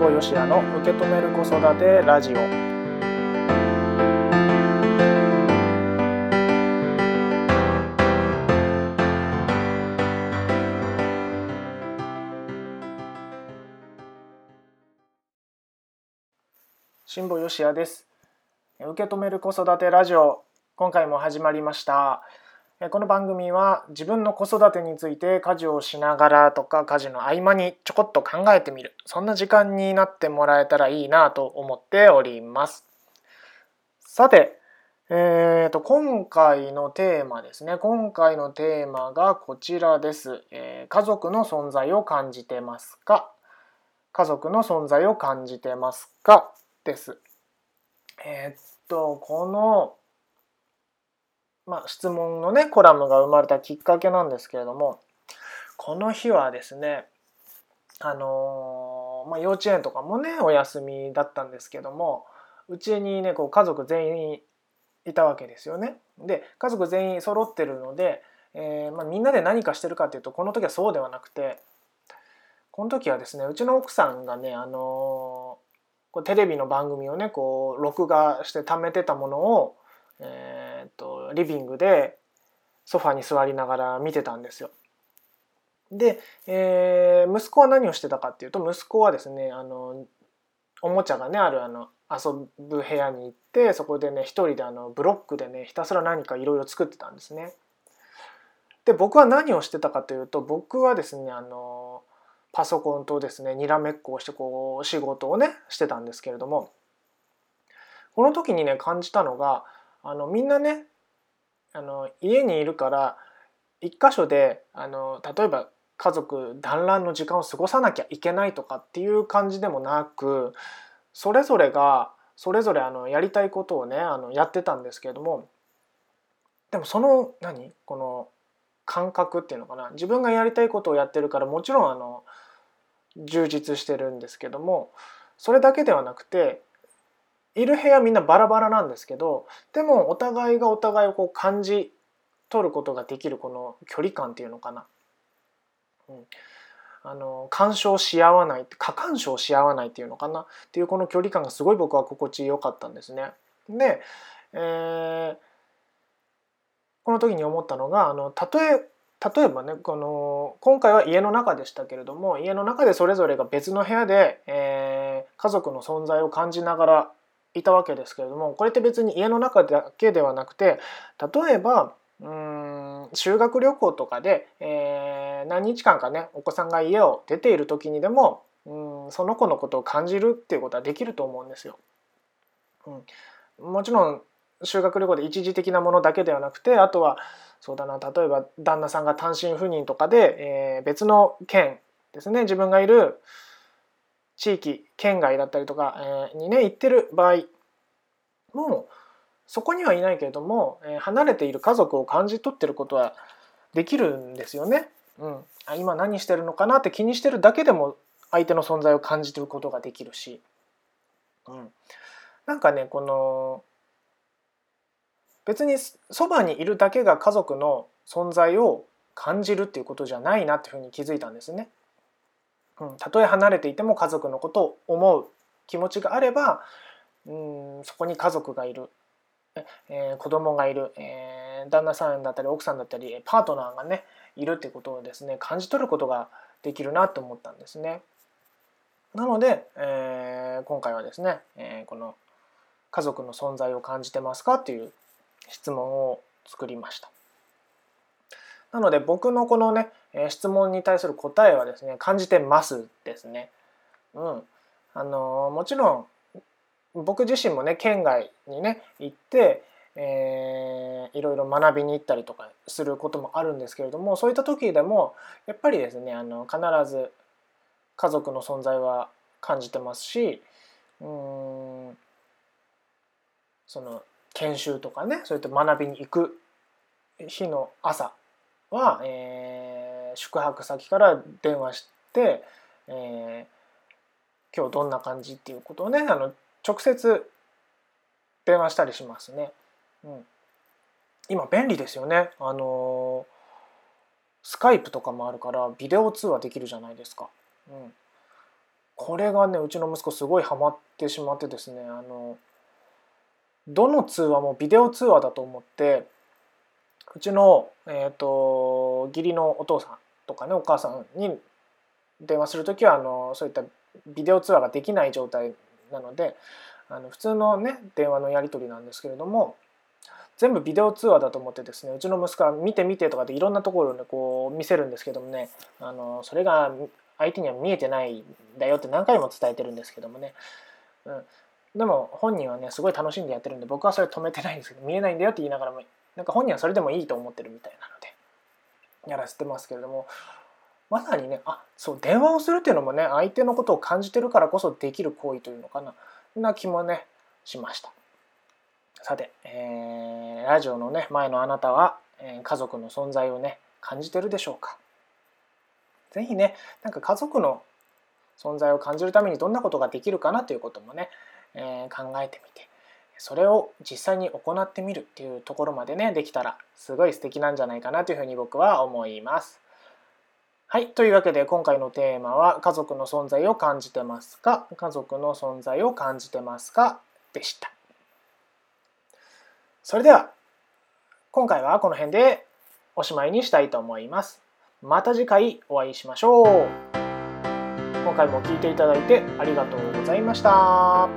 保よしやの受け止める子育てラジオ。辛坊よしやです。受け止める子育てラジオ今回も始まりました。この番組は自分の子育てについて家事をしながらとか家事の合間にちょこっと考えてみる。そんな時間になってもらえたらいいなと思っております。さてえーと、今回のテーマですね。今回のテーマがこちらです、えー、家族の存在を感じてますか？家族の存在を感じてますか？です。えー、っとこの、まあ、質問のねコラムが生まれたきっかけなんですけれどもこの日はですねあのまあ、幼稚園とかもねお休みだったんですけどもうちにねこう家族全員いたわけですよね。で家族全員揃ってるので、えー、まあ、みんなで何かしてるかっていうとこの時はそうではなくてこの時はですねうちの奥さんがねあのこうテレビの番組をねこう録画して貯めてたものを、えーリビングでソファに座りながら見てたんですよ。で、えー、息子は何をしてたかっていうと息子はですねあのおもちゃがねあるあの遊ぶ部屋に行ってそこでね一人であのブロックでねひたすら何かいろいろ作ってたんですね。で僕は何をしてたかというと僕はですねあのパソコンとですねにらめっこをしてこう仕事をねしてたんですけれどもこの時にね感じたのがあのみんなねあの家にいるから一箇所であの例えば家族団らんの時間を過ごさなきゃいけないとかっていう感じでもなくそれぞれがそれぞれあのやりたいことをねあのやってたんですけれどもでもその何？この感覚っていうのかな？自分がやりたいことをやってるからもちろんあの充実してるんですけどもそれだけではなくている部屋みんなバラバラなんですけどでもお互いがお互いをこう感じ取ることができるこの距離感っていうのかな、うん、あの干渉し合わない過干渉し合わないっていうのかな。っていうこの距離感がすごい僕は心地よかったんですね。で、えー、この時に思ったのがあのたとえ例えばねこの今回は家の中でしたけれども家の中でそれぞれが別の部屋で、えー、家族の存在を感じながらいたわけですけれどもこれって別に家の中だけではなくて例えばうん修学旅行とかで、えー、何日間かねお子さんが家を出ている時にでもうんその子のことを感じるっていうことはできると思うんですよ。うん、もちろん修学旅行で一時的なものだけではなくてあとはそうだな例えば旦那さんが単身赴任とかで、えー、別の県ですね自分がいる地域県外だったりとか、え、にね行ってる場合もそこにはいないけれども、え、離れている家族を感じ取ってることはできるんですよね。うん、あ今何してるのかなって気にしてるだけでも相手の存在を感じてることができるし、うん、なんかねこの別にそばにいるだけが家族の存在を感じるっていうことじゃないなっていうふうに気づいたんですね。うん、たとえ離れていても家族のことを思う気持ちがあればうんそこに家族がいる、えー、子供がいる、えー、旦那さんだったり奥さんだったりパートナーがねいるってことをですね感じ取ることができるなと思ったんですね。なので、えー、今回はですね、えー、この「家族の存在を感じてますか?」っていう質問を作りました。なので僕のこのねえ質問に対する答えはですね感じてますですね。うん、あのもちろん僕自身もね県外にね行って、えー、いろいろ学びに行ったりとかすることもあるんですけれどもそういった時でもやっぱりですねあの必ず家族の存在は感じてますしうんその研修とかねそういった学びに行く日の朝は、えー、宿泊先から電話して、えー、今日どんな感じっていうことをねあの直接電話したりしますね。うん、今便利ですよね。あのスカイプとかもあるからビデオ通話できるじゃないですか。うん、これがねうちの息子すごいハマってしまってですねあのどの通話もビデオ通話だと思ってうちの、えーと、義理のお父さんとかねお母さんに電話する時はあのそういったビデオ通話ができない状態なのであの普通のね電話のやり取りなんですけれども全部ビデオ通話だと思ってですねうちの息子は見て見てとかでいろんなところでこう見せるんですけどもねあのそれが相手には見えてないんだよって何回も伝えてるんですけどもね、うん、でも本人はねすごい楽しんでやってるんで僕はそれ止めてないんですけど見えないんだよって言いながらもなんか本人はそれでもいいと思ってるみたいなのでやらせてますけれどもまさにねあそう電話をするっていうのもね相手のことを感じてるからこそできる行為というのかなな気もねしました。さて、えー、ラジオのね前のあなたは、えー、家族の存在をね感じてるでしょうか。是非ねなんか家族の存在を感じるためにどんなことができるかなということもね、えー、考えてみてそれを実際に行ってみるっていうところまでねできたらすごい素敵なんじゃないかなというふうに僕は思います。はい。というわけで今回のテーマは家族の存在を感じてますか？家族の存在を感じてますか？でした。それでは今回はこの辺でおしまいにしたいと思います。また次回お会いしましょう。今回も聴いていただいてありがとうございました。